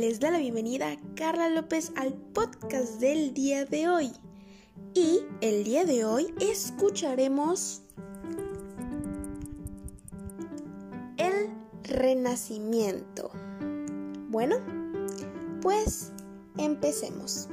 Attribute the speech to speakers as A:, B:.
A: les da la bienvenida Carla López al podcast del día de hoy. Y el día de hoy escucharemos el renacimiento. Bueno, pues empecemos.